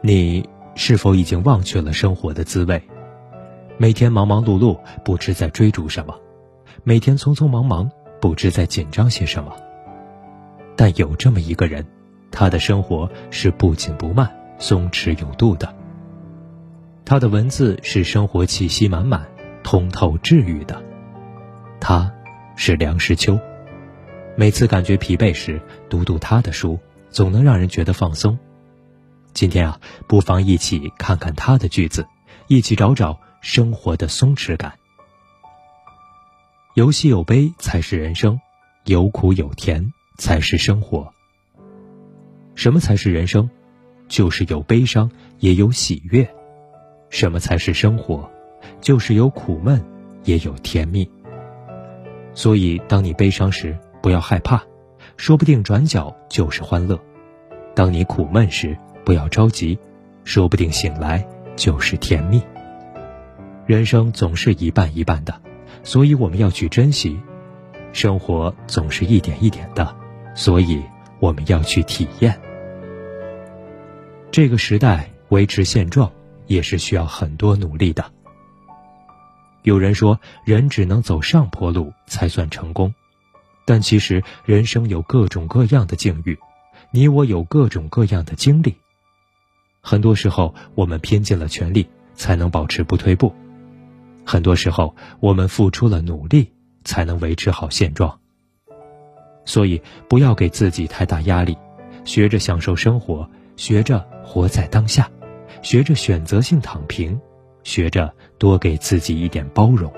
你是否已经忘却了生活的滋味？每天忙忙碌碌，不知在追逐什么；每天匆匆忙忙，不知在紧张些什么。但有这么一个人，他的生活是不紧不慢、松弛有度的。他的文字是生活气息满满、通透治愈的。他，是梁实秋。每次感觉疲惫时，读读他的书，总能让人觉得放松。今天啊，不妨一起看看他的句子，一起找找。生活的松弛感，有喜有悲才是人生，有苦有甜才是生活。什么才是人生？就是有悲伤也有喜悦。什么才是生活？就是有苦闷也有甜蜜。所以，当你悲伤时，不要害怕，说不定转角就是欢乐；当你苦闷时，不要着急，说不定醒来就是甜蜜。人生总是一半一半的，所以我们要去珍惜；生活总是一点一点的，所以我们要去体验。这个时代维持现状也是需要很多努力的。有人说，人只能走上坡路才算成功，但其实人生有各种各样的境遇，你我有各种各样的经历。很多时候，我们拼尽了全力，才能保持不退步。很多时候，我们付出了努力，才能维持好现状。所以，不要给自己太大压力，学着享受生活，学着活在当下，学着选择性躺平，学着多给自己一点包容。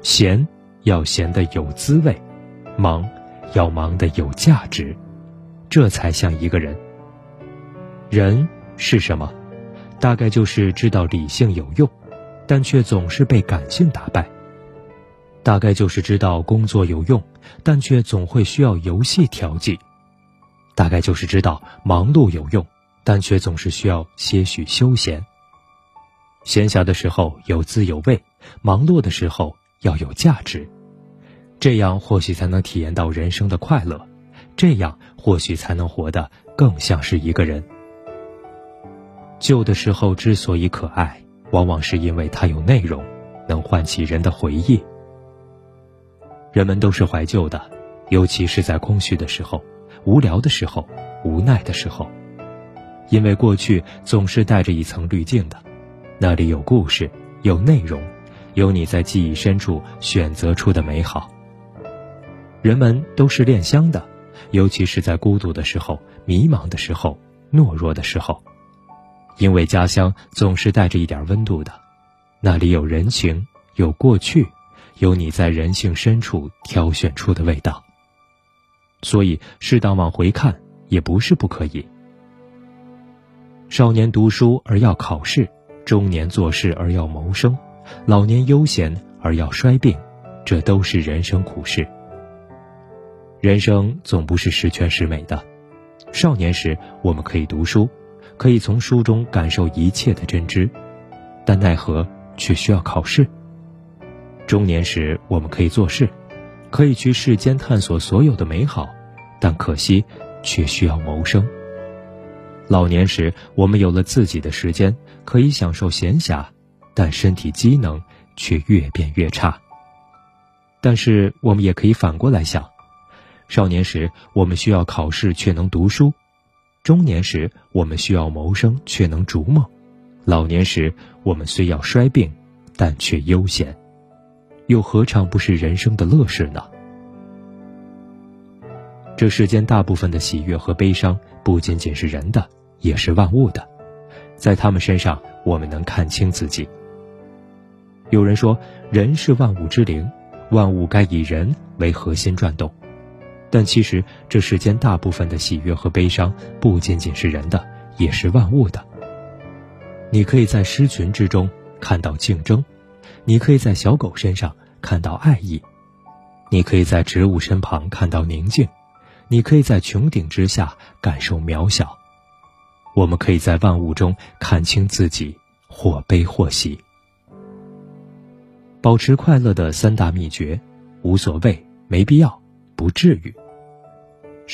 闲要闲得有滋味，忙要忙得有价值，这才像一个人。人是什么？大概就是知道理性有用。但却总是被感性打败。大概就是知道工作有用，但却总会需要游戏调剂。大概就是知道忙碌有用，但却总是需要些许休闲。闲暇的时候有滋有味，忙碌的时候要有价值。这样或许才能体验到人生的快乐，这样或许才能活得更像是一个人。旧的时候之所以可爱。往往是因为它有内容，能唤起人的回忆。人们都是怀旧的，尤其是在空虚的时候、无聊的时候、无奈的时候，因为过去总是带着一层滤镜的，那里有故事、有内容，有你在记忆深处选择出的美好。人们都是恋香的，尤其是在孤独的时候、迷茫的时候、懦弱的时候。因为家乡总是带着一点温度的，那里有人情，有过去，有你在人性深处挑选出的味道。所以，适当往回看也不是不可以。少年读书而要考试，中年做事而要谋生，老年悠闲而要衰病，这都是人生苦事。人生总不是十全十美的。少年时，我们可以读书。可以从书中感受一切的真知，但奈何却需要考试。中年时，我们可以做事，可以去世间探索所有的美好，但可惜却需要谋生。老年时，我们有了自己的时间，可以享受闲暇，但身体机能却越变越差。但是，我们也可以反过来想：少年时，我们需要考试，却能读书。中年时，我们需要谋生，却能逐梦；老年时，我们虽要衰病，但却悠闲，又何尝不是人生的乐事呢？这世间大部分的喜悦和悲伤，不仅仅是人的，也是万物的，在他们身上，我们能看清自己。有人说，人是万物之灵，万物该以人为核心转动。但其实，这世间大部分的喜悦和悲伤，不仅仅是人的，也是万物的。你可以在狮群之中看到竞争，你可以在小狗身上看到爱意，你可以在植物身旁看到宁静，你可以在穹顶之下感受渺小。我们可以在万物中看清自己，或悲或喜。保持快乐的三大秘诀：无所谓，没必要，不至于。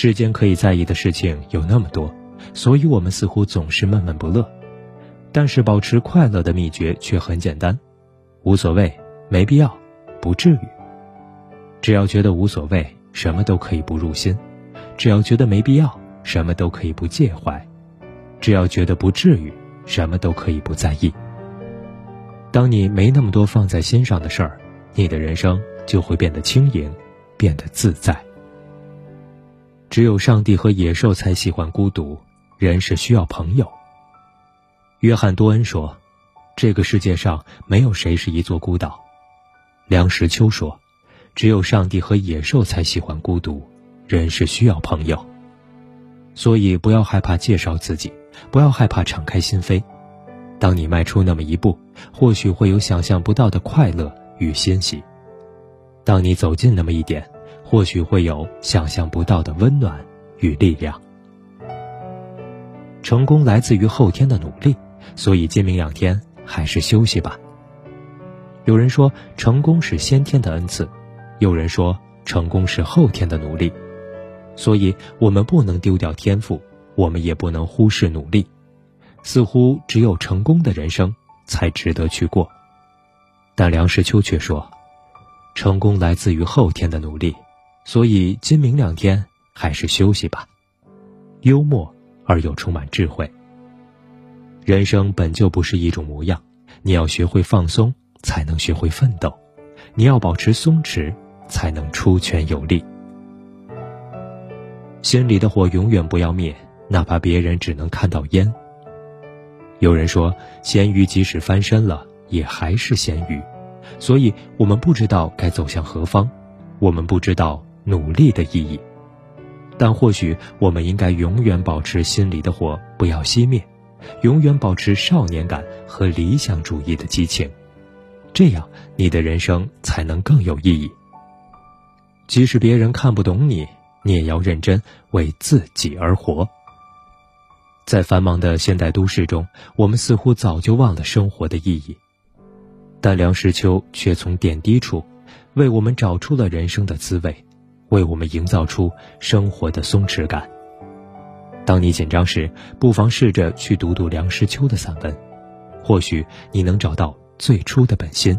世间可以在意的事情有那么多，所以我们似乎总是闷闷不乐。但是保持快乐的秘诀却很简单：无所谓，没必要，不至于。只要觉得无所谓，什么都可以不入心；只要觉得没必要，什么都可以不介怀；只要觉得不至于，什么都可以不在意。当你没那么多放在心上的事儿，你的人生就会变得轻盈，变得自在。只有上帝和野兽才喜欢孤独，人是需要朋友。约翰多恩说：“这个世界上没有谁是一座孤岛。”梁实秋说：“只有上帝和野兽才喜欢孤独，人是需要朋友。”所以不要害怕介绍自己，不要害怕敞开心扉。当你迈出那么一步，或许会有想象不到的快乐与欣喜；当你走近那么一点，或许会有想象不到的温暖与力量。成功来自于后天的努力，所以今明两天还是休息吧。有人说成功是先天的恩赐，有人说成功是后天的努力，所以我们不能丢掉天赋，我们也不能忽视努力。似乎只有成功的人生才值得去过，但梁实秋却说，成功来自于后天的努力，所以今明两天还是休息吧。幽默而又充满智慧。人生本就不是一种模样，你要学会放松，才能学会奋斗；你要保持松弛，才能出拳有力。心里的火永远不要灭，哪怕别人只能看到烟。有人说，咸鱼即使翻身了，也还是咸鱼，所以我们不知道该走向何方，我们不知道努力的意义，但或许我们应该永远保持心里的火不要熄灭，永远保持少年感和理想主义的激情，这样你的人生才能更有意义。即使别人看不懂你，你也要认真为自己而活。在繁忙的现代都市中，我们似乎早就忘了生活的意义，但梁实秋却从点滴处，为我们找出了人生的滋味，为我们营造出生活的松弛感。当你紧张时，不妨试着去读读梁实秋的散文，或许你能找到最初的本心。